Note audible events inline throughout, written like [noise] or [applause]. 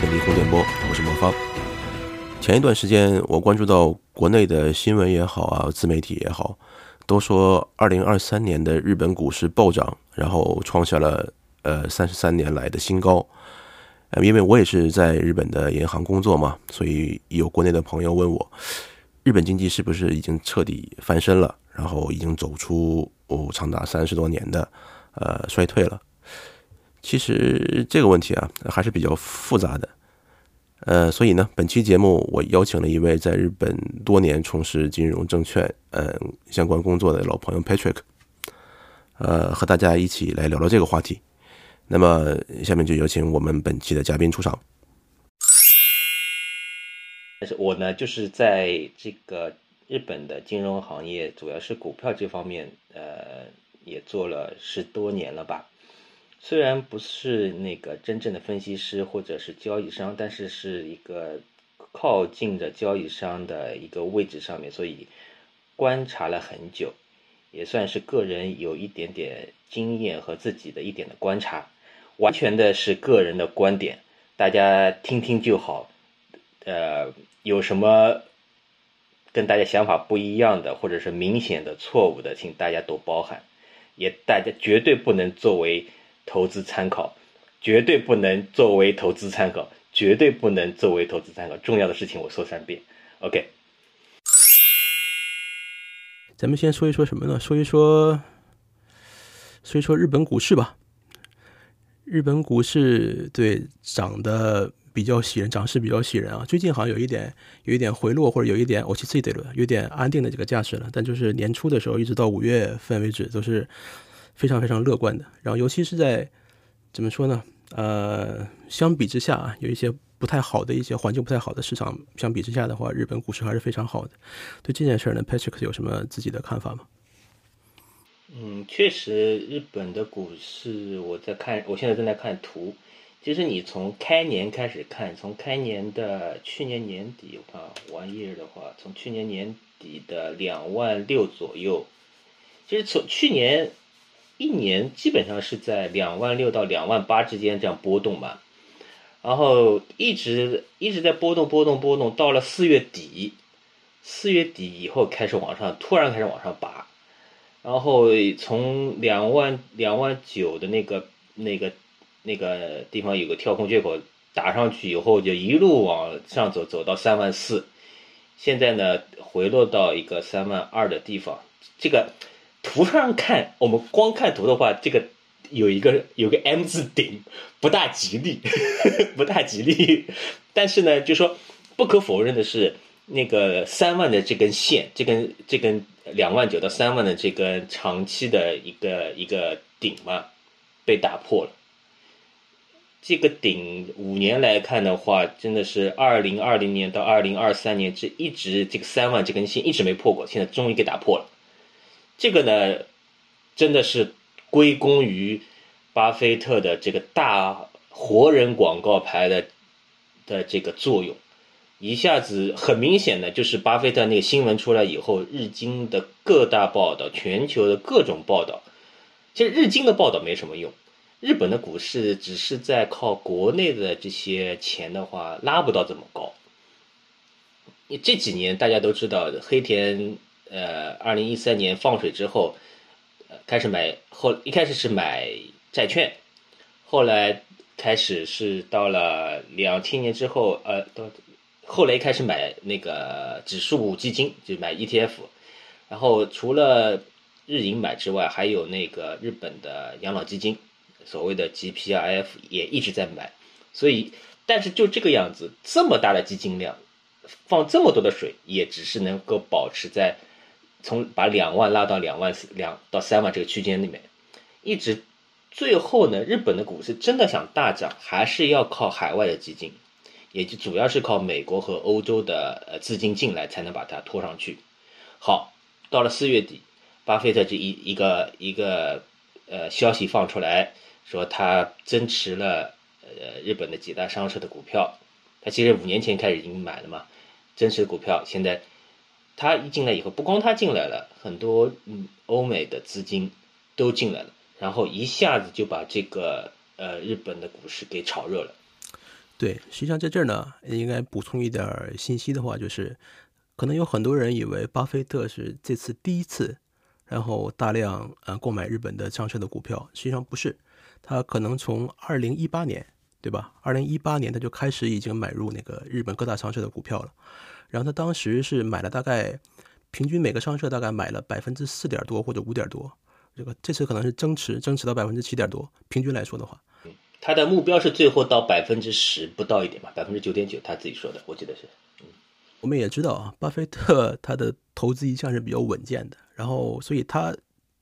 欢迎收听新一期的霓虹电波，我是魔方。前一段时间，我关注到国内的新闻也好啊，自媒体也好，都说二零二三年的日本股市暴涨，然后创下了呃三十三年来的新高。呃，因为我也是在日本的银行工作嘛，所以有国内的朋友问我，日本经济是不是已经彻底翻身了，然后已经走出哦长达三十多年的呃衰退了。其实这个问题啊还是比较复杂的，呃，所以呢，本期节目我邀请了一位在日本多年从事金融证券嗯相关工作的老朋友 Patrick，呃，和大家一起来聊聊这个话题。那么下面就有请我们本期的嘉宾出场。但是我呢，就是在这个日本的金融行业，主要是股票这方面，呃，也做了十多年了吧。虽然不是那个真正的分析师或者是交易商，但是是一个靠近着交易商的一个位置上面，所以观察了很久，也算是个人有一点点经验和自己的一点的观察，完全的是个人的观点，大家听听就好。呃，有什么跟大家想法不一样的，或者是明显的错误的，请大家多包涵，也大家绝对不能作为。投资参考，绝对不能作为投资参考，绝对不能作为投资参考。重要的事情我说三遍，OK。咱们先说一说什么呢？说一说，说一说日本股市吧。日本股市对涨得比较喜人，涨势比较喜人啊。最近好像有一点，有一点回落，或者有一点我去自己得了，有点安定的这个架势了。但就是年初的时候，一直到五月份为止，都是。非常非常乐观的，然后尤其是在怎么说呢？呃，相比之下啊，有一些不太好的一些环境不太好的市场，相比之下的话，日本股市还是非常好的。对这件事呢，Patrick 有什么自己的看法吗？嗯，确实，日本的股市，我在看，我现在正在看图。其实你从开年开始看，从开年的去年年底，我看玩意儿的话，从去年年底的两万六左右，其实从去年。一年基本上是在两万六到两万八之间这样波动嘛，然后一直一直在波动波动波动，到了四月底，四月底以后开始往上，突然开始往上拔，然后从两万两万九的那个那个那个地方有个跳空缺口打上去以后，就一路往上走，走到三万四，现在呢回落到一个三万二的地方，这个。图上看，我们光看图的话，这个有一个有个 M 字顶，不大吉利，[laughs] 不大吉利。但是呢，就说不可否认的是，那个三万的这根线，这根这根两万九到三万的这根长期的一个一个顶嘛，被打破了。这个顶五年来看的话，真的是二零二零年到二零二三年这一直这个三万这根线一直没破过，现在终于给打破了。这个呢，真的是归功于巴菲特的这个大活人广告牌的的这个作用，一下子很明显的就是巴菲特那个新闻出来以后，日经的各大报道、全球的各种报道，其实日经的报道没什么用，日本的股市只是在靠国内的这些钱的话拉不到这么高。你这几年大家都知道黑田。呃，二零一三年放水之后，呃，开始买后一开始是买债券，后来开始是到了两千年之后，呃，到后来开始买那个指数基金，就买 ETF，然后除了日银买之外，还有那个日本的养老基金，所谓的 GPRF 也一直在买，所以但是就这个样子，这么大的基金量，放这么多的水，也只是能够保持在。从把两万拉到两万四两到三万这个区间里面，一直最后呢，日本的股市真的想大涨，还是要靠海外的基金，也就主要是靠美国和欧洲的呃资金进来才能把它拖上去。好，到了四月底，巴菲特这一一个一个呃消息放出来，说他增持了呃日本的几大商社的股票，他其实五年前开始已经买了嘛，增持股票现在。他一进来以后，不光他进来了，很多嗯欧美的资金都进来了，然后一下子就把这个呃日本的股市给炒热了。对，实际上在这儿呢，应该补充一点信息的话，就是可能有很多人以为巴菲特是这次第一次，然后大量呃购买日本的上市的股票，实际上不是，他可能从二零一八年，对吧？二零一八年他就开始已经买入那个日本各大上市的股票了，然后他当时是买了大概平均每个商社大概买了百分之四点多或者五点多，这个这次可能是增持，增持到百分之七点多，平均来说的话。他的目标是最后到百分之十不到一点吧，百分之九点九，他自己说的，我记得是。嗯，我们也知道啊，巴菲特他的投资一向是比较稳健的，然后所以他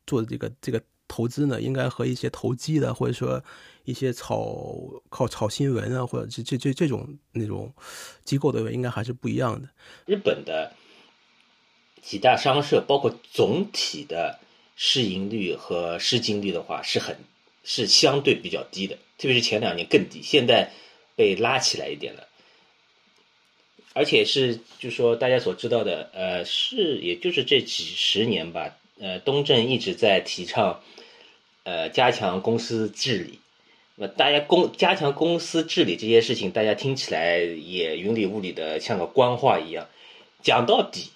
做的这个这个投资呢，应该和一些投机的或者说一些炒靠炒新闻啊，或者这这这这种那种机构的应该还是不一样的。日本的几大商社，包括总体的市盈率和市净率的话，是很是相对比较低的。特别是前两年更低，现在被拉起来一点了，而且是就说大家所知道的，呃，是也就是这几十年吧，呃，东正一直在提倡，呃，加强公司治理。那大家公加强公司治理这些事情，大家听起来也云里雾里的，像个官话一样。讲到底，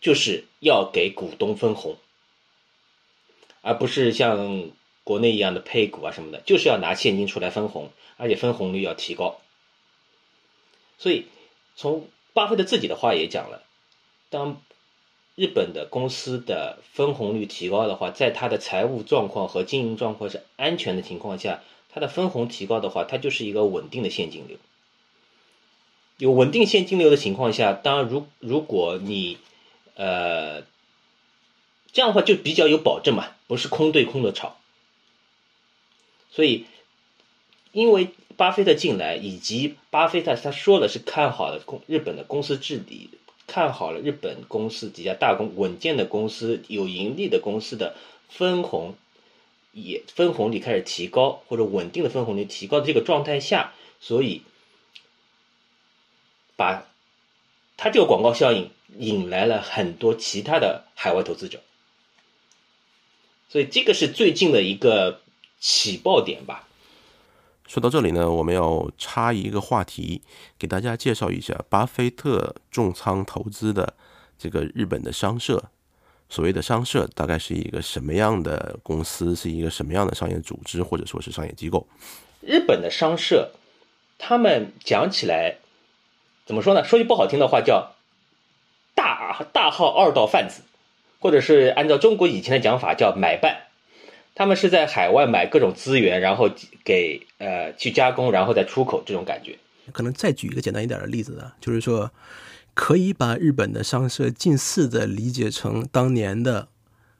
就是要给股东分红，而不是像。国内一样的配股啊什么的，就是要拿现金出来分红，而且分红率要提高。所以，从巴菲特自己的话也讲了，当日本的公司的分红率提高的话，在他的财务状况和经营状况是安全的情况下，它的分红提高的话，它就是一个稳定的现金流。有稳定现金流的情况下，当然如如果你呃这样的话就比较有保证嘛，不是空对空的炒。所以，因为巴菲特进来，以及巴菲特他说的是看好了公日本的公司治理，看好了日本公司几家大公稳健的公司有盈利的公司的分红，也分红率开始提高，或者稳定的分红率提高的这个状态下，所以把他这个广告效应引来了很多其他的海外投资者，所以这个是最近的一个。起爆点吧。说到这里呢，我们要插一个话题，给大家介绍一下巴菲特重仓投资的这个日本的商社。所谓的商社，大概是一个什么样的公司，是一个什么样的商业组织，或者说是商业机构？日本的商社，他们讲起来怎么说呢？说句不好听的话，叫大大号二道贩子，或者是按照中国以前的讲法，叫买办。他们是在海外买各种资源，然后给呃去加工，然后再出口，这种感觉。可能再举一个简单一点的例子呢，就是说，可以把日本的商社近似的理解成当年的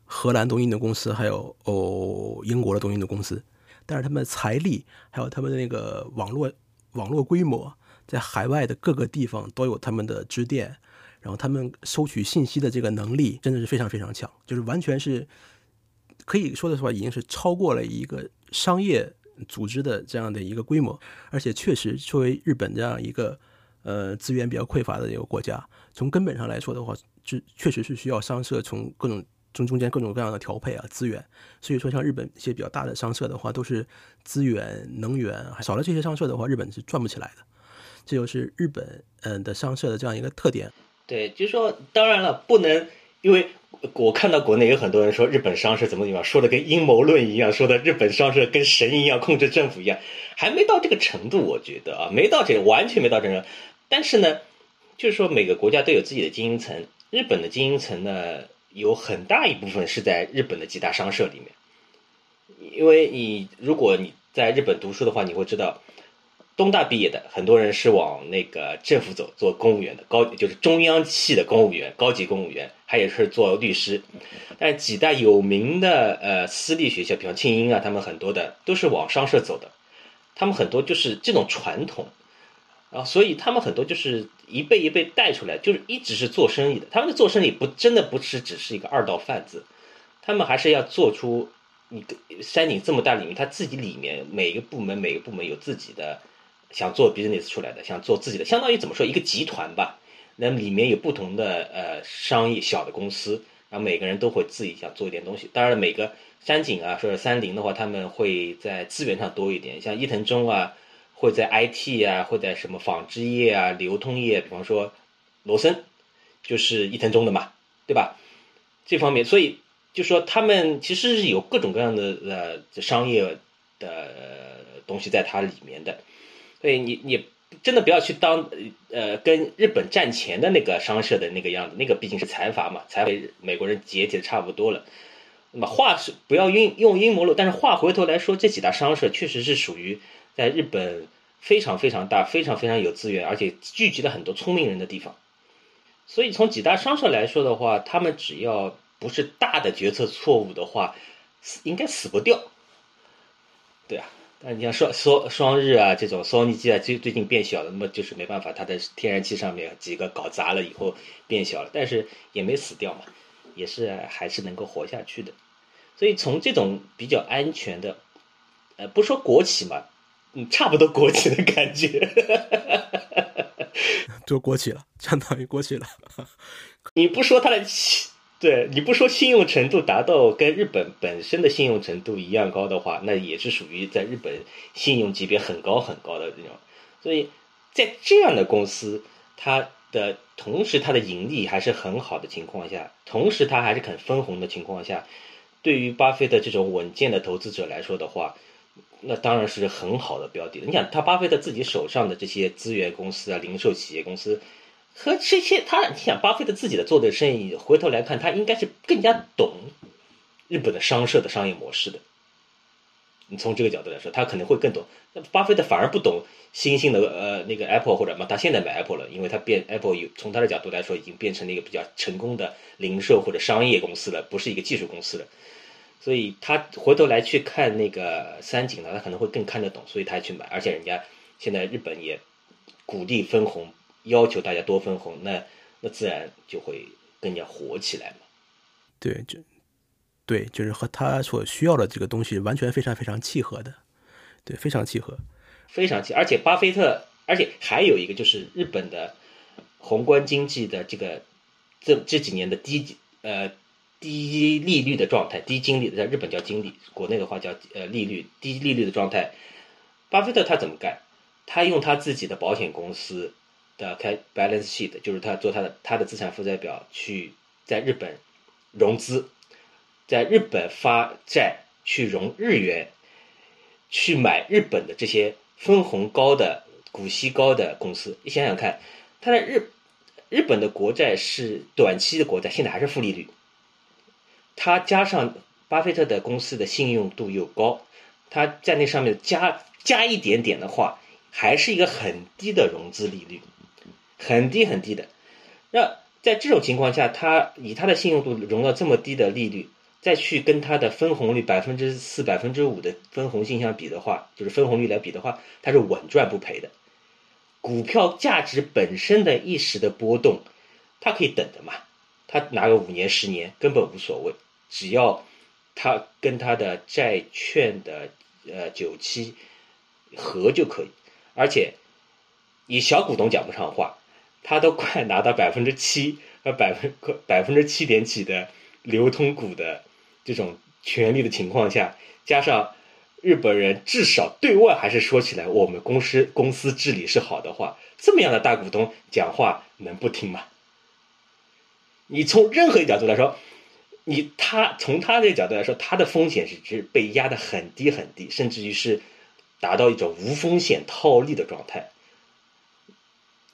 荷兰东印度公司，还有哦英国的东印度公司，但是他们的财力还有他们的那个网络网络规模，在海外的各个地方都有他们的支店，然后他们收取信息的这个能力真的是非常非常强，就是完全是。可以说的话，已经是超过了一个商业组织的这样的一个规模，而且确实作为日本这样一个呃资源比较匮乏的一个国家，从根本上来说的话，就确实是需要商社从各种中中间各种各样的调配啊资源。所以说，像日本一些比较大的商社的话，都是资源能源少了这些商社的话，日本是转不起来的。这就是日本嗯的商社的这样一个特点。对，就是说，当然了，不能因为。我看到国内有很多人说日本商社怎么怎么样，说的跟阴谋论一样，说的日本商社跟神一样控制政府一样，还没到这个程度，我觉得啊，没到这，完全没到这个。但是呢，就是说每个国家都有自己的精英层，日本的精英层呢，有很大一部分是在日本的几大商社里面，因为你如果你在日本读书的话，你会知道。东大毕业的很多人是往那个政府走，做公务员的高，就是中央系的公务员，高级公务员，还有是做律师。但几大有名的呃私立学校，比方庆英啊，他们很多的都是往商社走的。他们很多就是这种传统，啊，所以他们很多就是一辈一辈带出来，就是一直是做生意的。他们的做生意不真的不是只是一个二道贩子，他们还是要做出一个山顶这么大里面，他自己里面每个部门每个部门有自己的。想做 business 出来的，想做自己的，相当于怎么说一个集团吧。那里面有不同的呃商业小的公司，然后每个人都会自己想做一点东西。当然了，每个山井啊，说是三菱的话，他们会在资源上多一点，像伊藤忠啊，会在 IT 啊，会在什么纺织业啊、流通业，比方说罗森，就是伊藤忠的嘛，对吧？这方面，所以就说他们其实是有各种各样的呃商业的东西在它里面的，所以你你真的不要去当呃跟日本战前的那个商社的那个样子，那个毕竟是财阀嘛，财阀美国人解体的差不多了。那么话是不要用用阴谋论，但是话回头来说，这几大商社确实是属于。在日本非常非常大、非常非常有资源，而且聚集了很多聪明人的地方。所以从几大商社来说的话，他们只要不是大的决策错误的话，应该死不掉。对啊，但你像双双双日啊这种，双尼机啊最最近变小了，那么就是没办法，它的天然气上面几个搞砸了以后变小了，但是也没死掉嘛，也是还是能够活下去的。所以从这种比较安全的，呃，不说国企嘛。嗯，差不多国企的感觉，[laughs] 就国企了，相当于国企了。[laughs] 你不说它的，对，你不说信用程度达到跟日本本身的信用程度一样高的话，那也是属于在日本信用级别很高很高的那种。所以在这样的公司，它的同时它的盈利还是很好的情况下，同时它还是肯分红的情况下，对于巴菲特这种稳健的投资者来说的话。那当然是很好的标的。你想，他巴菲特自己手上的这些资源公司啊、零售企业公司，和这些他，你想，巴菲特自己的做的生意，回头来看，他应该是更加懂日本的商社的商业模式的。你从这个角度来说，他可能会更懂。那巴菲特反而不懂新兴的呃那个 Apple 或者嘛，他现在买 Apple 了，因为他变 Apple 有从他的角度来说，已经变成了一个比较成功的零售或者商业公司了，不是一个技术公司了。所以他回头来去看那个三井呢，他可能会更看得懂，所以他去买。而且人家现在日本也鼓励分红，要求大家多分红，那那自然就会更加火起来嘛。对，就对，就是和他所需要的这个东西完全非常非常契合的，对，非常契合，非常契。而且巴菲特，而且还有一个就是日本的宏观经济的这个这这几年的低呃。低利率的状态，低金利，在日本叫金利，国内的话叫呃利率，低利率的状态。巴菲特他怎么干？他用他自己的保险公司的开 balance sheet，就是他做他的他的资产负债表，去在日本融资，在日本发债去融日元，去买日本的这些分红高的、股息高的公司。你想想看，他在日日本的国债是短期的国债，现在还是负利率。他加上巴菲特的公司的信用度又高，他在那上面加加一点点的话，还是一个很低的融资利率，很低很低的。那在这种情况下，他以他的信用度融到这么低的利率，再去跟他的分红率百分之四、百分之五的分红性相比的话，就是分红率来比的话，他是稳赚不赔的。股票价值本身的一时的波动，他可以等的嘛，他拿个五年、十年根本无所谓。只要他跟他的债券的呃久期合就可以，而且以小股东讲不上话，他都快拿到百分之七和百分百分之七点几的流通股的这种权利的情况下，加上日本人至少对外还是说起来我们公司公司治理是好的话，这么样的大股东讲话能不听吗？你从任何一角度来说。你他从他这个角度来说，他的风险是是被压得很低很低，甚至于是达到一种无风险套利的状态。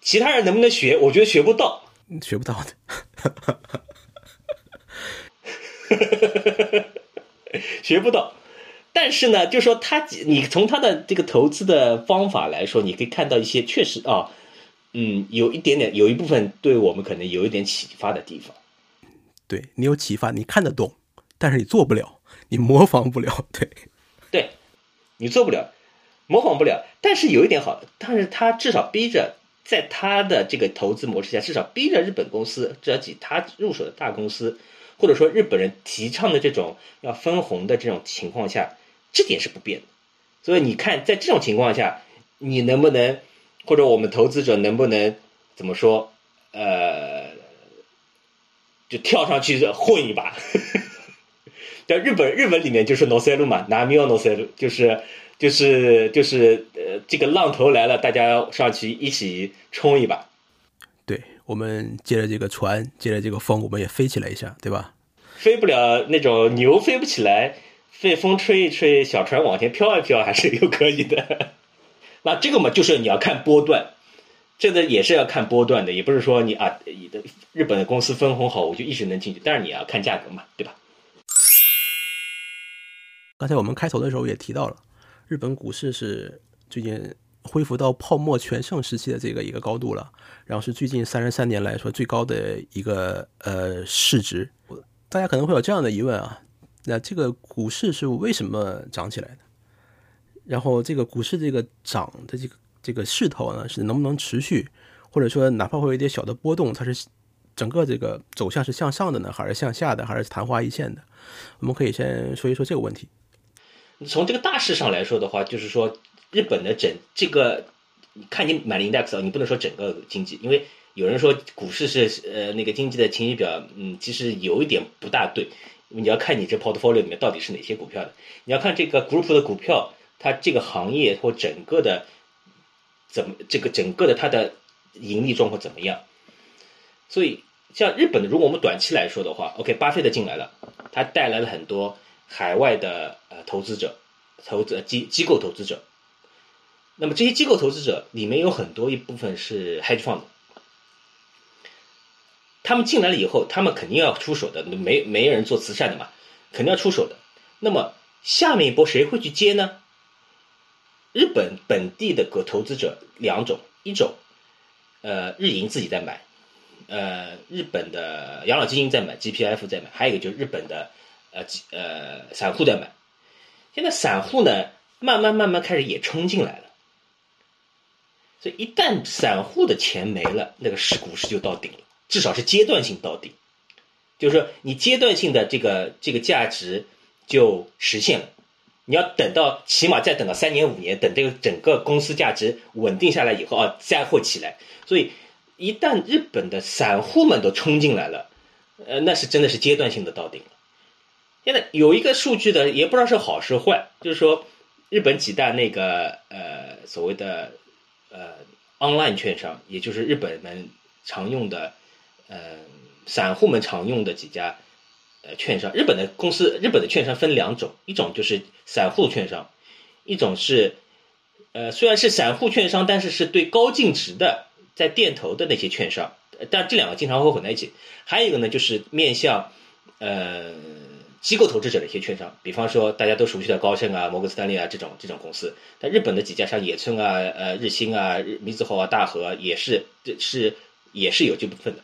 其他人能不能学？我觉得学不到，学不到的，[laughs] 学不到。但是呢，就说他，你从他的这个投资的方法来说，你可以看到一些确实啊，嗯，有一点点，有一部分对我们可能有一点启发的地方。对你有启发，你看得懂，但是你做不了，你模仿不了。[laughs] 对，对，你做不了，模仿不了。但是有一点好，但是他至少逼着，在他的这个投资模式下，至少逼着日本公司，至少几他入手的大公司，或者说日本人提倡的这种要分红的这种情况下，这点是不变的。所以你看，在这种情况下，你能不能，或者我们投资者能不能怎么说？呃。就跳上去混一把，[laughs] 在日本日本里面就是 no sell 嘛，拿 mio no sell，就是就是就是呃这个浪头来了，大家上去一起冲一把。对，我们借着这个船，借着这个风，我们也飞起来一下，对吧？飞不了那种牛飞不起来，被风吹一吹，小船往前飘一飘还是有可以的。[laughs] 那这个嘛，就是你要看波段，这个也是要看波段的，也不是说你啊，你的日本的公司分红好，我就一直能进去，但是你要看价格嘛，对吧？刚才我们开头的时候也提到了，日本股市是最近恢复到泡沫全盛时期的这个一个高度了，然后是最近三十三年来说最高的一个呃市值。大家可能会有这样的疑问啊，那这个股市是为什么涨起来的？然后这个股市这个涨的这个这个势头呢，是能不能持续，或者说哪怕会有一点小的波动，它是整个这个走向是向上的呢，还是向下的，还是昙花一现的？我们可以先说一说这个问题。从这个大势上来说的话，就是说日本的整这个，看你买 index 你不能说整个经济，因为有人说股市是呃那个经济的晴雨表，嗯，其实有一点不大对，你要看你这 portfolio 里面到底是哪些股票的，你要看这个 group 的股票，它这个行业或整个的怎么这个整个的它的盈利状况怎么样，所以像日本的，如果我们短期来说的话，OK，巴菲特进来了，他带来了很多。海外的呃投资者，投资机机构投资者，那么这些机构投资者里面有很多一部分是 hedge fund，他们进来了以后，他们肯定要出手的，没没人做慈善的嘛，肯定要出手的。那么下面一波谁会去接呢？日本本地的个投资者两种，一种呃日银自己在买，呃日本的养老基金在买，GPF 在买，还有一个就是日本的。呃，呃，散户在买，现在散户呢，慢慢慢慢开始也冲进来了，所以一旦散户的钱没了，那个市股市就到顶了，至少是阶段性到顶，就是说你阶段性的这个这个价值就实现了，你要等到起码再等到三年五年，等这个整个公司价值稳定下来以后啊，再会起来，所以一旦日本的散户们都冲进来了，呃，那是真的是阶段性的到顶了。现在有一个数据的，也不知道是好是坏，就是说，日本几大那个呃所谓的呃 online 券商，也就是日本们常用的呃散户们常用的几家呃券商。日本的公司，日本的券商分两种，一种就是散户券商，一种是呃虽然是散户券商，但是是对高净值的在电投的那些券商，但这两个经常会混在一起。还有一个呢，就是面向呃。机构投资者的一些券商，比方说大家都熟悉的高盛啊、摩根斯坦利啊这种这种公司，但日本的几家像野村啊、呃日兴啊、日米子厚啊、大和也是这是也是有这部分的。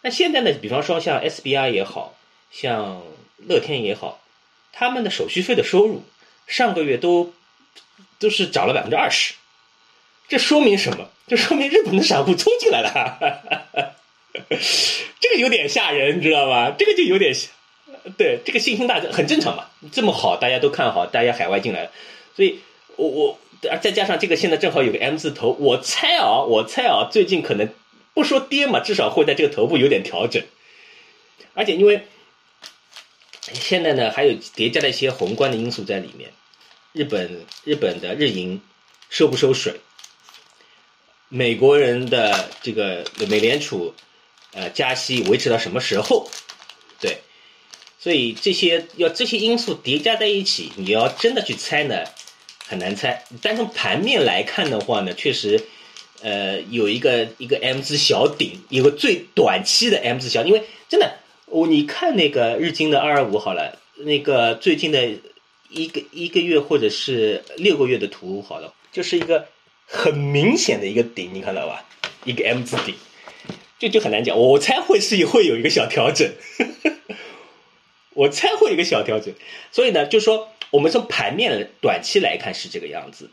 那现在呢，比方说像 SBI 也好像乐天也好，他们的手续费的收入上个月都都是涨了百分之二十，这说明什么？这说明日本的散户冲进来了，[laughs] 这个有点吓人，你知道吗？这个就有点吓。对这个信心大很正常嘛，这么好大家都看好，大家海外进来了，所以我我再加上这个现在正好有个 M 字头，我猜啊，我猜啊，最近可能不说跌嘛，至少会在这个头部有点调整，而且因为现在呢还有叠加了一些宏观的因素在里面，日本日本的日银收不收水，美国人的这个美联储呃加息维持到什么时候？所以这些要这些因素叠加在一起，你要真的去猜呢，很难猜。但从盘面来看的话呢，确实，呃，有一个一个 M 字小顶，有个最短期的 M 字小，因为真的，我你看那个日经的二二五好了，那个最近的一个一个月或者是六个月的图好了，就是一个很明显的一个顶，你看到吧？一个 M 字顶，就就很难讲。我猜会是会有一个小调整。呵呵我猜会一个小调整，所以呢，就说我们从盘面短期来看是这个样子，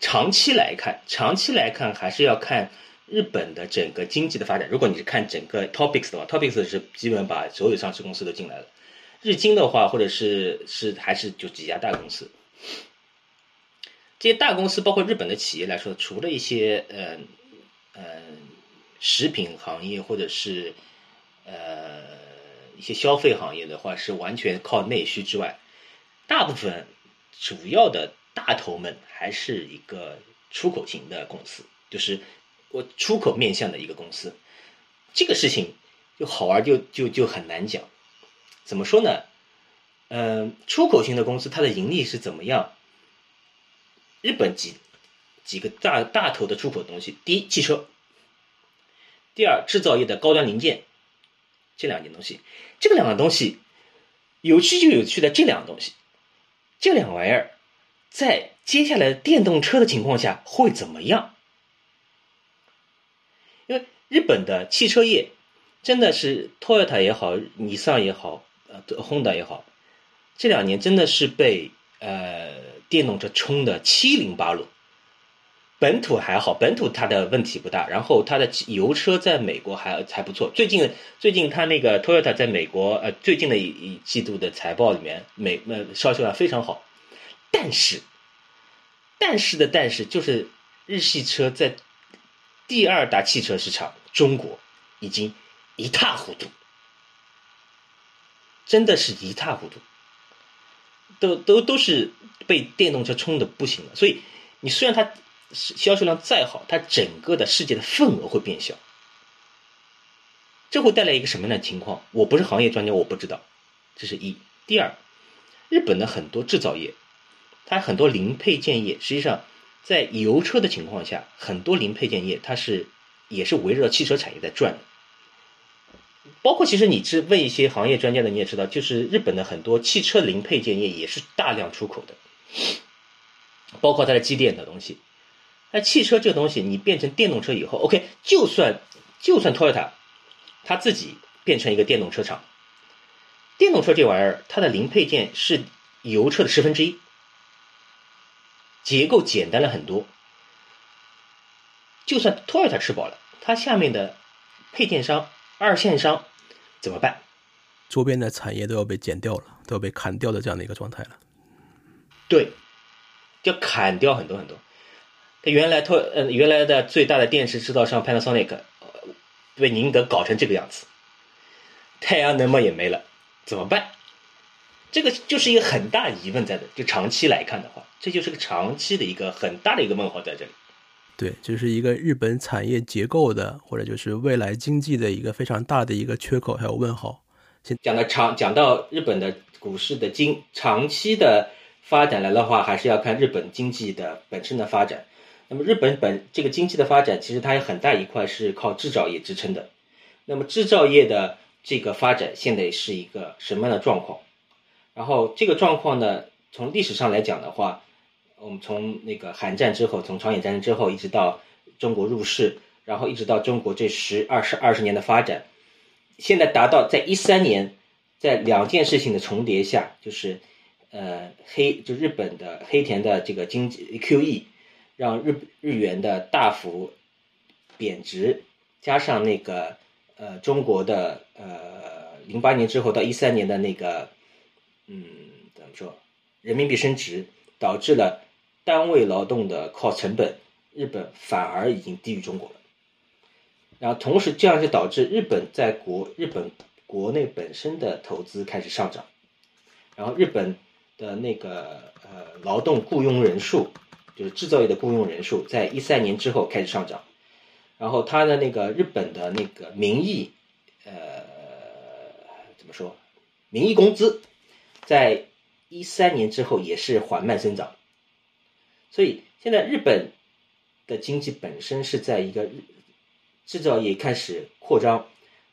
长期来看，长期来看还是要看日本的整个经济的发展。如果你是看整个 Topics 的话，Topics 是基本把所有上市公司都进来了。日经的话，或者是是还是就几家大公司，这些大公司包括日本的企业来说，除了一些呃呃食品行业或者是呃。一些消费行业的话是完全靠内需之外，大部分主要的大头们还是一个出口型的公司，就是我出口面向的一个公司。这个事情就好玩，就就就很难讲。怎么说呢？嗯，出口型的公司它的盈利是怎么样？日本几几个大大头的出口东西，第一汽车，第二制造业的高端零件，这两件东西，这两个东西有趣就有趣的这两个东西，这两玩意儿在接下来电动车的情况下会怎么样？因为日本的汽车业真的是 Toyota 也好，尼桑也好，呃，Honda 也好，这两年真的是被呃电动车冲的七零八落。本土还好，本土它的问题不大，然后它的油车在美国还还不错。最近最近它那个 Toyota 在美国呃最近的一一季度的财报里面，美呃销售量非常好，但是但是的但是就是日系车在第二大汽车市场中国已经一塌糊涂，真的是一塌糊涂，都都都是被电动车冲的不行了。所以你虽然它。销售量再好，它整个的世界的份额会变小，这会带来一个什么样的情况？我不是行业专家，我不知道。这是一。第二，日本的很多制造业，它很多零配件业，实际上在油车的情况下，很多零配件业它是也是围绕汽车产业在转。包括其实你是问一些行业专家的，你也知道，就是日本的很多汽车零配件业也是大量出口的，包括它的机电的东西。那汽车这个东西，你变成电动车以后，OK，就算就算 Toyota，它自己变成一个电动车厂，电动车这玩意儿，它的零配件是油车的十分之一，结构简单了很多。就算 Toyota 吃饱了，它下面的配件商、二线商怎么办？周边的产业都要被剪掉了，都要被砍掉的这样的一个状态了。对，要砍掉很多很多。它原来托呃原来的最大的电池制造商 Panasonic 被宁德搞成这个样子，太阳能嘛也没了，怎么办？这个就是一个很大疑问在的，就长期来看的话，这就是个长期的一个很大的一个问号在这里。对，就是一个日本产业结构的，或者就是未来经济的一个非常大的一个缺口还有问号。讲到长讲到日本的股市的经长期的发展来的话，还是要看日本经济的本身的发展。那么日本本这个经济的发展，其实它有很大一块是靠制造业支撑的。那么制造业的这个发展现在是一个什么样的状况？然后这个状况呢，从历史上来讲的话，我们从那个韩战之后，从朝鲜战争之后，一直到中国入世，然后一直到中国这十二十二十年的发展，现在达到在一三年，在两件事情的重叠下，就是呃黑就日本的黑田的这个经济 QE。让日日元的大幅贬值，加上那个呃中国的呃零八年之后到一三年的那个嗯怎么说人民币升值，导致了单位劳动的 cost 成本，日本反而已经低于中国了。然后同时这样就导致日本在国日本国内本身的投资开始上涨，然后日本的那个呃劳动雇佣人数。就是制造业的雇佣人数在一三年之后开始上涨，然后它的那个日本的那个名义，呃，怎么说？名义工资在一三年之后也是缓慢增长，所以现在日本的经济本身是在一个制造业开始扩张，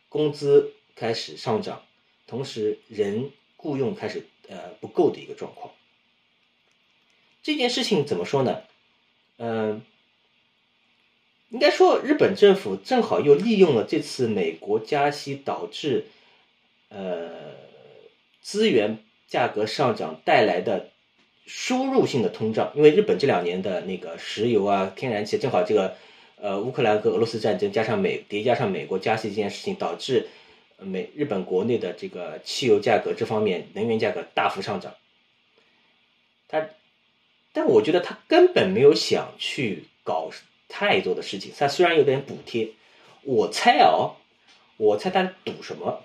工资开始上涨，同时人雇佣开始呃不够的一个状况。这件事情怎么说呢？嗯，应该说日本政府正好又利用了这次美国加息导致呃资源价格上涨带来的输入性的通胀，因为日本这两年的那个石油啊、天然气正好这个呃乌克兰和俄罗斯战争加上美叠加上美国加息这件事情，导致美日本国内的这个汽油价格这方面能源价格大幅上涨，它。但我觉得他根本没有想去搞太多的事情。他虽然有点补贴，我猜哦，我猜他赌什么？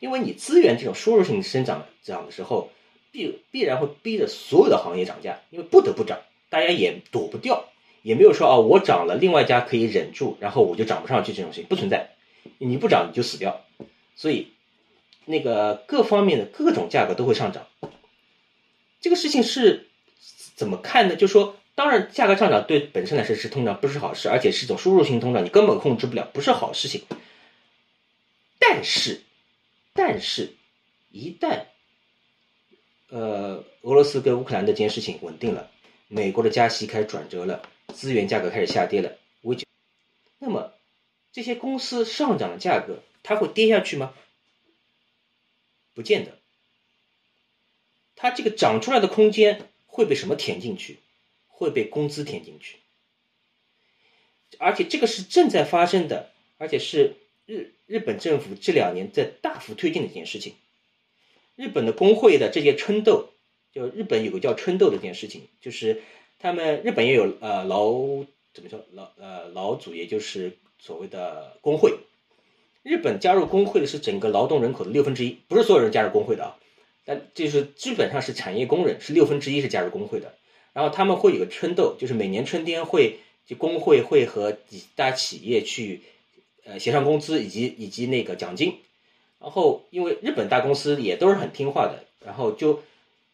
因为你资源这种输入性生长涨的时候，必必然会逼着所有的行业涨价，因为不得不涨，大家也躲不掉。也没有说啊我涨了，另外一家可以忍住，然后我就涨不上去这种事情不存在，你不涨你就死掉，所以那个各方面的各种价格都会上涨。这个事情是怎么看呢？就说当然价格上涨对本身来说是通胀不是好事，而且是一种输入性通胀，你根本控制不了，不是好事情。但是，但是，一旦呃俄罗斯跟乌克兰的这件事情稳定了。美国的加息开始转折了，资源价格开始下跌了，危机。那么这些公司上涨的价格，它会跌下去吗？不见得。它这个涨出来的空间会被什么填进去？会被工资填进去。而且这个是正在发生的，而且是日日本政府这两年在大幅推进的一件事情。日本的工会的这些春斗。就日本有个叫春斗的这件事情，就是他们日本也有呃劳怎么说劳呃劳组，也就是所谓的工会。日本加入工会的是整个劳动人口的六分之一，不是所有人加入工会的啊，但就是基本上是产业工人是六分之一是加入工会的。然后他们会有个春斗，就是每年春天会就工会会和几大企业去呃协商工资以及以及那个奖金。然后因为日本大公司也都是很听话的，然后就。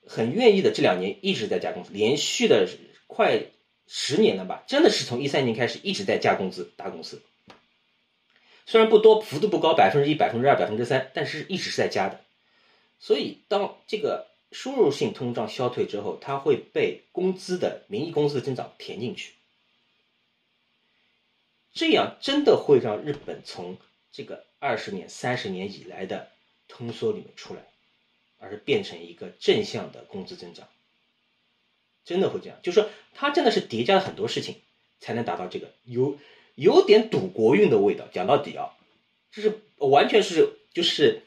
很愿意的，这两年一直在加工资，连续的快十年了吧？真的是从一三年开始一直在加工资，大公司。虽然不多，幅度不高，百分之一、百分之二、百分之三，但是一直是在加的。所以，当这个输入性通胀消退之后，它会被工资的名义工资的增长填进去，这样真的会让日本从这个二十年、三十年以来的通缩里面出来。而是变成一个正向的工资增长，真的会这样，就是说它真的是叠加了很多事情才能达到这个，有有点赌国运的味道。讲到底啊，就是完全是就是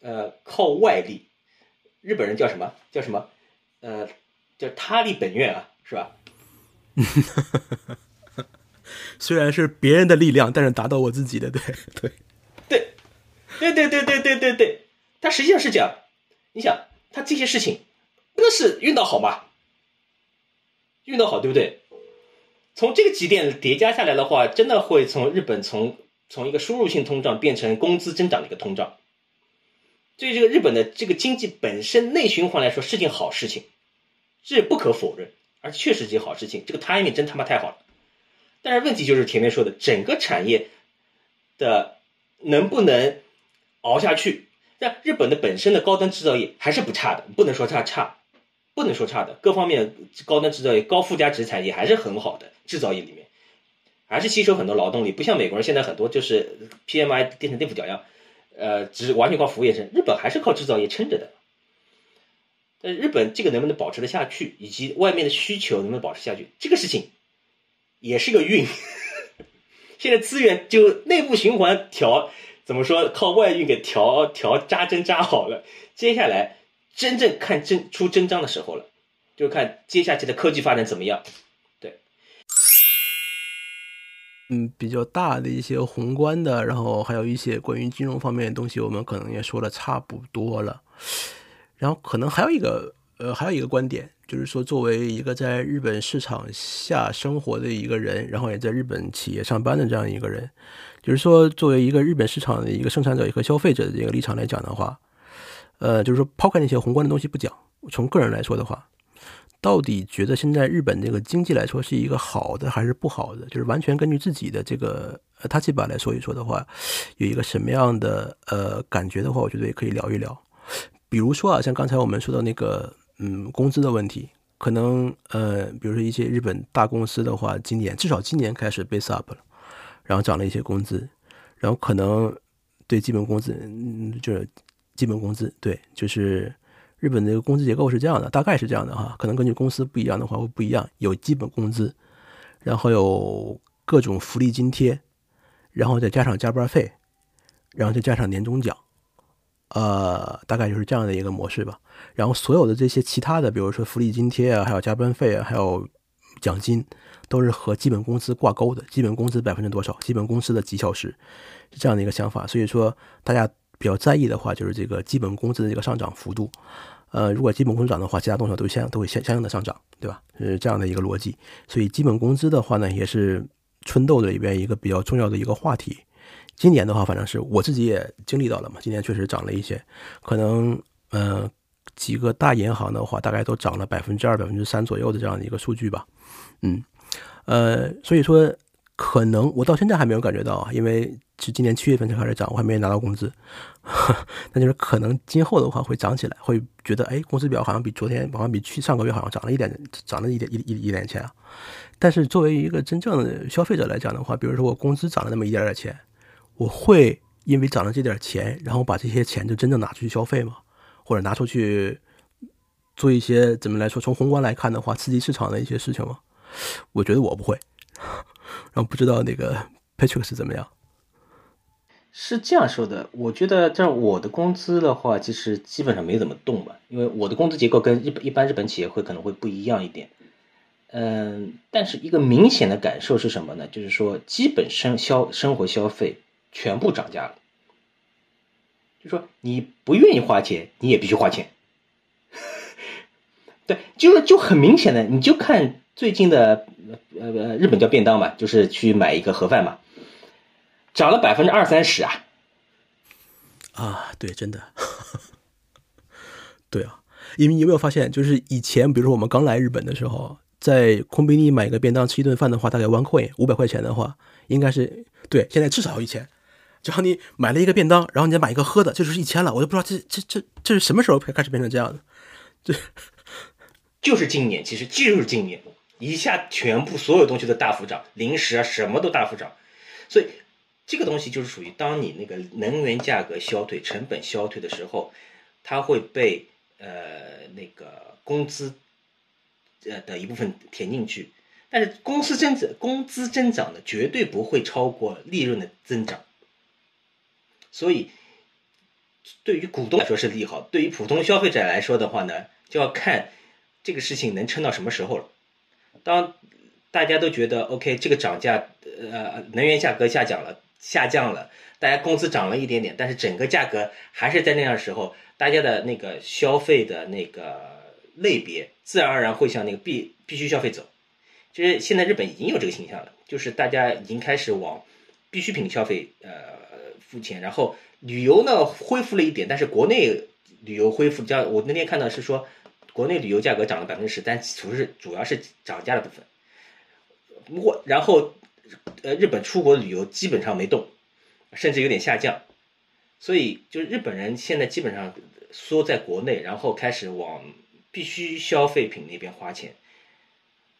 呃靠外力，日本人叫什么叫什么呃叫他力本愿啊，是吧？[laughs] 虽然是别人的力量，但是达到我自己的，对对对对对对对对对对，他实际上是这样。你想他这些事情，那是运道好吗？运道好，对不对？从这个几点叠加下来的话，真的会从日本从从一个输入性通胀变成工资增长的一个通胀。对这个日本的这个经济本身内循环来说是件好事情，这不可否认，而确实是件好事情。这个 timing 真他妈太好了。但是问题就是前面说的，整个产业的能不能熬下去？但日本的本身的高端制造业还是不差的，不能说差差，不能说差的，各方面高端制造业、高附加值产业还是很好的。制造业里面还是吸收很多劳动力，不像美国人现在很多就是 PMI 变成内部屌样，呃，只完全靠服务业撑。日本还是靠制造业撑着的。但日本这个能不能保持得下去，以及外面的需求能不能保持下去，这个事情也是个运。[laughs] 现在资源就内部循环调。怎么说？靠外运给调调扎针扎好了，接下来真正看真出真章的时候了，就看接下去的科技发展怎么样。嗯，比较大的一些宏观的，然后还有一些关于金融方面的东西，我们可能也说的差不多了。然后可能还有一个，呃，还有一个观点，就是说，作为一个在日本市场下生活的一个人，然后也在日本企业上班的这样一个人。就是说，作为一个日本市场的一个生产者和消费者的这个立场来讲的话，呃，就是说抛开那些宏观的东西不讲，从个人来说的话，到底觉得现在日本这个经济来说是一个好的还是不好的？就是完全根据自己的这个呃他基本来说一说的话，有一个什么样的呃感觉的话，我觉得也可以聊一聊。比如说啊，像刚才我们说到那个嗯工资的问题，可能呃，比如说一些日本大公司的话，今年至少今年开始 base up 了。然后涨了一些工资，然后可能对基本工资，嗯，就是基本工资，对，就是日本的工资结构是这样的，大概是这样的哈，可能根据公司不一样的话会不一样，有基本工资，然后有各种福利津贴，然后再加上加班费，然后再加上年终奖，呃，大概就是这样的一个模式吧。然后所有的这些其他的，比如说福利津贴啊，还有加班费啊，还有奖金。都是和基本工资挂钩的，基本工资百分之多少？基本工资的几小时？是这样的一个想法。所以说，大家比较在意的话，就是这个基本工资的这个上涨幅度。呃，如果基本工资涨的话，其他东西都相都会相相应的上涨，对吧？是这样的一个逻辑。所以基本工资的话呢，也是春斗的里边一个比较重要的一个话题。今年的话，反正是我自己也经历到了嘛，今年确实涨了一些，可能呃几个大银行的话，大概都涨了百分之二、百分之三左右的这样的一个数据吧。嗯，呃，所以说可能我到现在还没有感觉到啊，因为是今年七月份才开始涨，我还没拿到工资。[laughs] 那就是可能今后的话会涨起来，会觉得哎，工资表好像比昨天，好像比去上个月好像涨了一点，涨了一点一一一点钱啊。但是作为一个真正的消费者来讲的话，比如说我工资涨了那么一点点钱，我会因为涨了这点钱，然后把这些钱就真正拿出去消费吗？或者拿出去做一些怎么来说，从宏观来看的话，刺激市场的一些事情吗？我觉得我不会。然后不知道那个 Patrick 是怎么样。是这样说的，我觉得这我的工资的话，其实基本上没怎么动吧，因为我的工资结构跟日本一般日本企业会可能会不一样一点。嗯，但是一个明显的感受是什么呢？就是说，基本生消生活消费全部涨价了。就说你不愿意花钱，你也必须花钱。[laughs] 对，就是就很明显的，你就看最近的呃呃日本叫便当嘛，就是去买一个盒饭嘛。涨了百分之二三十啊！啊，对，真的，[laughs] 对啊，因为你有没有发现，就是以前，比如说我们刚来日本的时候，在空比尼买一个便当吃一顿饭的话，大概 one coin 五百块钱的话，应该是对，现在至少要一千。只要你买了一个便当，然后你再买一个喝的，这就是一千了。我都不知道这这这这是什么时候开始变成这样的？这 [laughs] 就是今年，其实就是今年一下全部所有东西都大幅涨，零食啊什么都大幅涨，所以。这个东西就是属于当你那个能源价格消退、成本消退的时候，它会被呃那个工资呃的一部分填进去，但是公司增长、工资增长的绝对不会超过利润的增长，所以对于股东来说是利好，对于普通消费者来说的话呢，就要看这个事情能撑到什么时候了。当大家都觉得 OK，这个涨价呃能源价格下降了。下降了，大家工资涨了一点点，但是整个价格还是在那样的时候，大家的那个消费的那个类别自然而然会向那个必必须消费走。其实现在日本已经有这个倾向了，就是大家已经开始往必需品消费呃付钱，然后旅游呢恢复了一点，但是国内旅游恢复较，我那天看到是说国内旅游价格涨了百分之十，但主是主要是涨价的部分。不过然后。呃，日本出国旅游基本上没动，甚至有点下降，所以就日本人现在基本上缩在国内，然后开始往必须消费品那边花钱。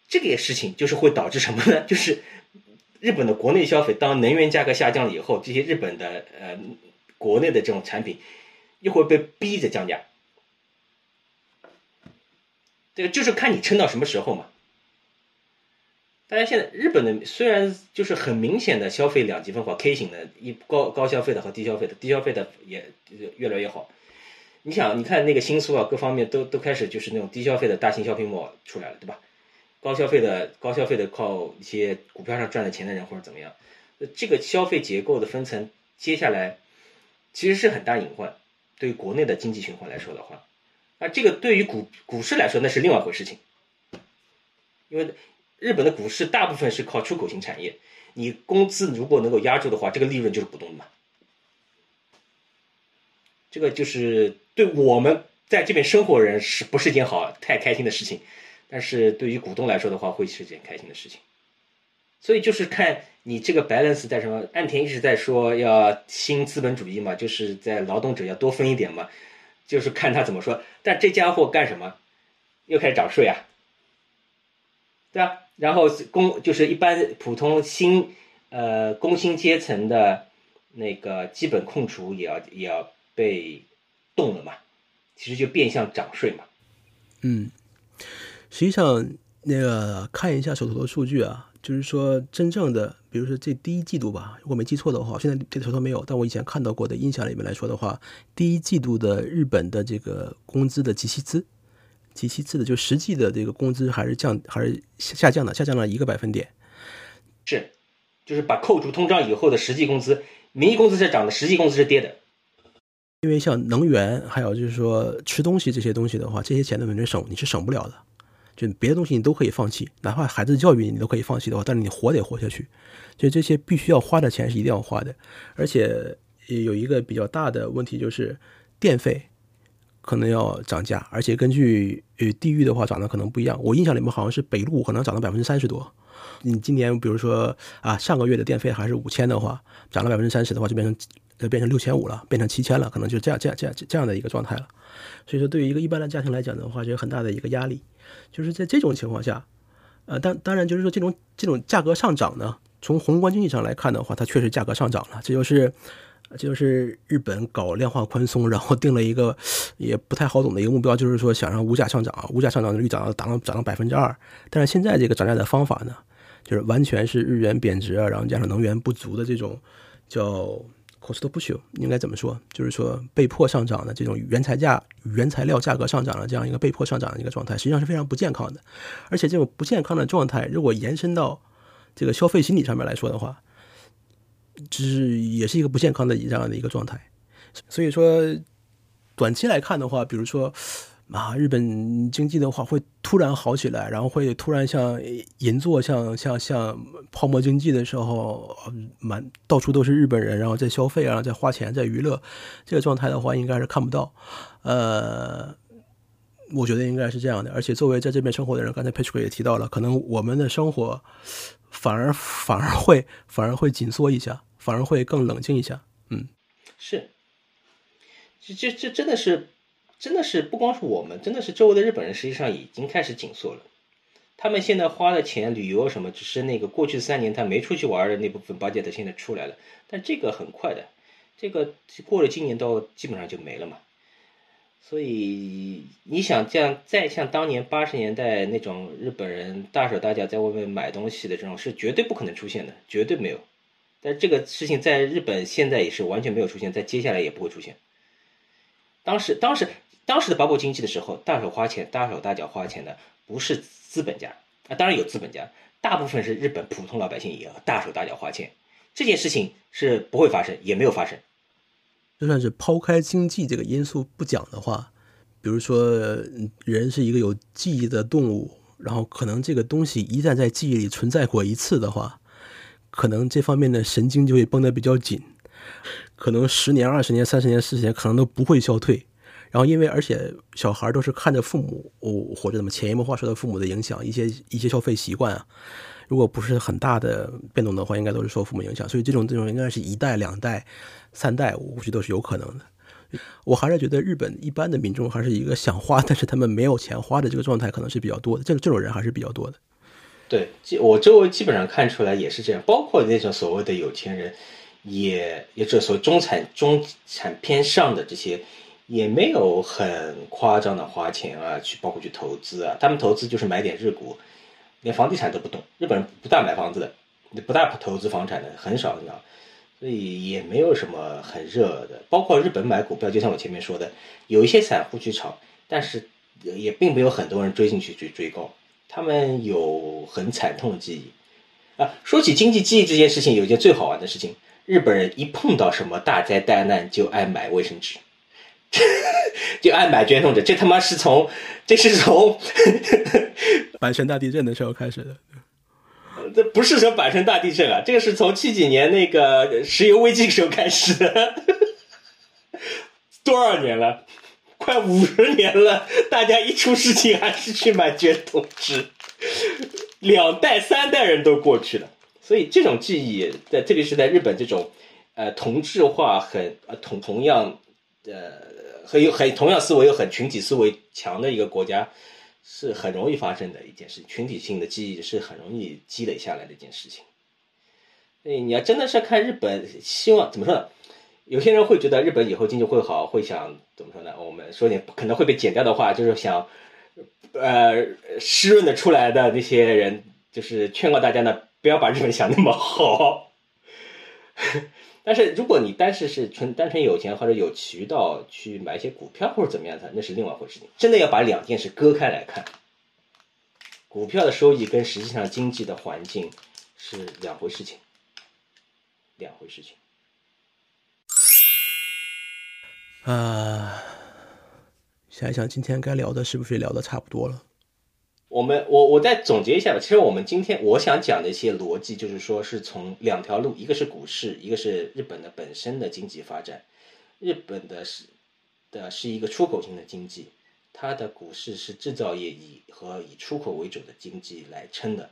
这个事情就是会导致什么呢？[laughs] 就是日本的国内消费，当能源价格下降了以后，这些日本的呃国内的这种产品又会被逼着降价。这个就是看你撑到什么时候嘛。大家现在日本的虽然就是很明显的消费两极分化，K 型的一高高消费的和低消费的，低消费的也越来越好。你想，你看那个新宿啊，各方面都都开始就是那种低消费的大型消费品出来了，对吧？高消费的高消费的靠一些股票上赚了钱的人或者怎么样，这个消费结构的分层，接下来其实是很大隐患。对于国内的经济循环来说的话，那这个对于股股市来说那是另外一回事情，因为。日本的股市大部分是靠出口型产业，你工资如果能够压住的话，这个利润就是股东的嘛。这个就是对我们在这边生活人是不是一件好太开心的事情？但是对于股东来说的话，会是件开心的事情。所以就是看你这个 balance 在什么。岸田一直在说要新资本主义嘛，就是在劳动者要多分一点嘛，就是看他怎么说。但这家伙干什么？又开始涨税啊？对啊，然后工就是一般普通薪，呃工薪阶层的那个基本控除也要也要被动了嘛，其实就变相涨税嘛。嗯，实际上那个看一下手头的数据啊，就是说真正的，比如说这第一季度吧，如果没记错的话，现在这手头没有，但我以前看到过的印象里面来说的话，第一季度的日本的这个工资的及其资。其其次的，就实际的这个工资还是降，还是下降的，下降了一个百分点。是，就是把扣除通胀以后的实际工资，名义工资是涨的，实际工资是跌的。因为像能源，还有就是说吃东西这些东西的话，这些钱的本身省你是省不了的。就别的东西你都可以放弃，哪怕孩子教育你都可以放弃的话，但是你活得活下去，就这些必须要花的钱是一定要花的。而且有一个比较大的问题就是电费可能要涨价，而且根据呃地域的话涨得可能不一样。我印象里面好像是北路可能涨了百分之三十多。你今年比如说啊上个月的电费还是五千的话，涨了百分之三十的话就变成就变成六千五了，变成七千了，可能就这样这样这样这样的一个状态了。所以说对于一个一般的家庭来讲的话，就有很大的一个压力。就是在这种情况下，呃，当当然就是说这种这种价格上涨呢，从宏观经济上来看的话，它确实价格上涨了。这就是这就是日本搞量化宽松，然后定了一个也不太好懂的一个目标，就是说想让物价上涨，物价上涨率涨到涨到涨到百分之二。但是现在这个涨价的方法呢，就是完全是日元贬值啊，然后加上能源不足的这种叫。Cost push 应该怎么说？就是说被迫上涨的这种原材价、原材料价格上涨了这样一个被迫上涨的一个状态，实际上是非常不健康的。而且这种不健康的状态，如果延伸到这个消费心理上面来说的话，就是也是一个不健康的这样的一个状态。所以说，短期来看的话，比如说。啊，日本经济的话会突然好起来，然后会突然像银座像像像泡沫经济的时候，满到处都是日本人，然后在消费啊，在花钱，在娱乐，这个状态的话应该是看不到。呃，我觉得应该是这样的。而且作为在这边生活的人，刚才 Patrick 也提到了，可能我们的生活反而反而会反而会紧缩一下，反而会更冷静一下。嗯，是，这这这真的是。真的是不光是我们，真的是周围的日本人，实际上已经开始紧缩了。他们现在花的钱旅游什么，只是那个过去三年他没出去玩的那部分 budget 现在出来了。但这个很快的，这个过了今年都基本上就没了嘛。所以你想这样再像当年八十年代那种日本人大手大脚在外面买东西的这种是绝对不可能出现的，绝对没有。但这个事情在日本现在也是完全没有出现，在接下来也不会出现。当时，当时。当时的包括经济的时候，大手花钱、大手大脚花钱的不是资本家啊，当然有资本家，大部分是日本普通老百姓也要大手大脚花钱。这件事情是不会发生，也没有发生。就算是抛开经济这个因素不讲的话，比如说人是一个有记忆的动物，然后可能这个东西一旦在记忆里存在过一次的话，可能这方面的神经就会绷得比较紧，可能十年、二十年、三十年、四十年，可能都不会消退。然后，因为而且小孩都是看着父母活着的嘛，潜移默化受到父母的影响，一些一些消费习惯啊，如果不是很大的变动的话，应该都是受父母影响。所以这种这种应该是一代、两代、三代，我估计都是有可能的。我还是觉得日本一般的民众还是一个想花，但是他们没有钱花的这个状态可能是比较多的。这这种人还是比较多的。对，我周围基本上看出来也是这样，包括那种所谓的有钱人，也也这所谓中产中产偏上的这些。也没有很夸张的花钱啊，去包括去投资啊，他们投资就是买点日股，连房地产都不动。日本人不大买房子的，不大投资房产的，很少，你知道，所以也没有什么很热的。包括日本买股票，就像我前面说的，有一些散户去炒，但是也并没有很多人追进去去追高。他们有很惨痛的记忆啊。说起经济记忆这件事情，有一件最好玩的事情，日本人一碰到什么大灾大难就爱买卫生纸。[laughs] 就爱买捐送者，这他妈是从，这是从 [laughs] 阪神大地震的时候开始的。[laughs] 这不是说阪神大地震啊，这个是从七几年那个石油危机时候开始的。多少年了？快五十年了，大家一出事情还是去买卷筒纸，两代三代人都过去了，所以这种记忆在特别是在日本这种呃同质化很呃同同样呃。很有很同样思维又很群体思维强的一个国家，是很容易发生的一件事。群体性的记忆是很容易积累下来的一件事情。所以你要真的是看日本，希望怎么说呢？有些人会觉得日本以后经济会好，会想怎么说呢？我们说点可能会被剪掉的话，就是想，呃，湿润的出来的那些人，就是劝告大家呢，不要把日本想那么好。但是如果你单是是纯单纯有钱或者有渠道去买一些股票或者怎么样的，那是另外一回事。情真的要把两件事割开来看，股票的收益跟实际上经济的环境是两回事情，两回事情。啊，想一想，今天该聊的是不是聊的差不多了？我们我我再总结一下吧。其实我们今天我想讲的一些逻辑，就是说是从两条路，一个是股市，一个是日本的本身的经济发展。日本的是的是一个出口型的经济，它的股市是制造业以和以出口为主的经济来撑的，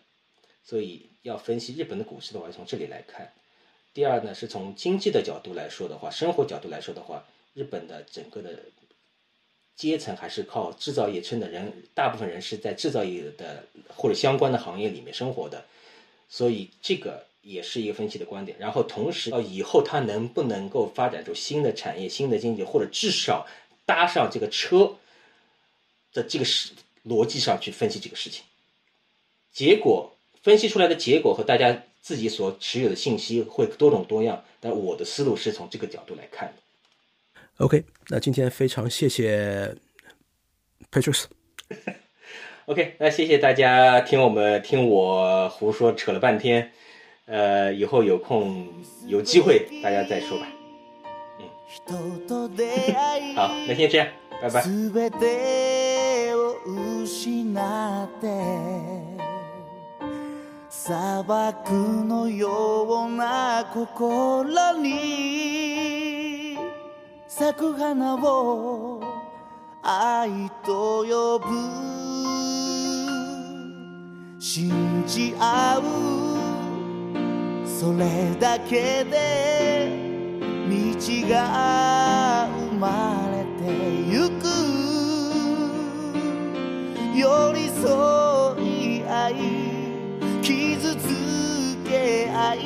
所以要分析日本的股市的话，从这里来看。第二呢，是从经济的角度来说的话，生活角度来说的话，日本的整个的阶层还是靠制造业撑的人，大部分人是在制造业的或者相关的行业里面生活的，所以这个也是一个分析的观点。然后同时，到以后它能不能够发展出新的产业、新的经济，或者至少搭上这个车的这个是逻辑上去分析这个事情，结果分析出来的结果和大家。自己所持有的信息会多种多样，但我的思路是从这个角度来看的。OK，那今天非常谢谢 Petrus。OK，[laughs] 那谢谢大家听我们听我胡说扯了半天，呃，以后有空有机会大家再说吧。嗯，好，那先这样，拜拜。砂漠のような心に 咲く花を愛と呼ぶ。信じ合う。それだけで道が生まれてゆく。寄り添い合い。傷つけ合い。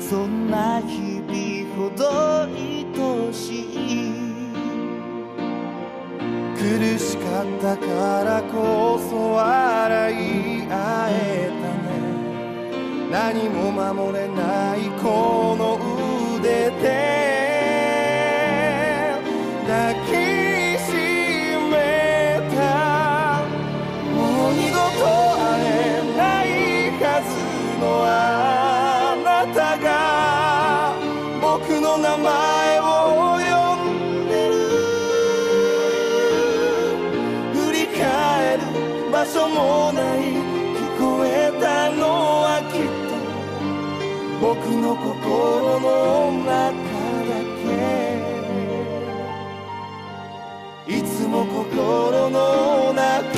そんな日々ほど愛しい。苦しかったからこそ笑い合えたね。何も守れないこの腕で。僕の心の中だけ。いつも心の中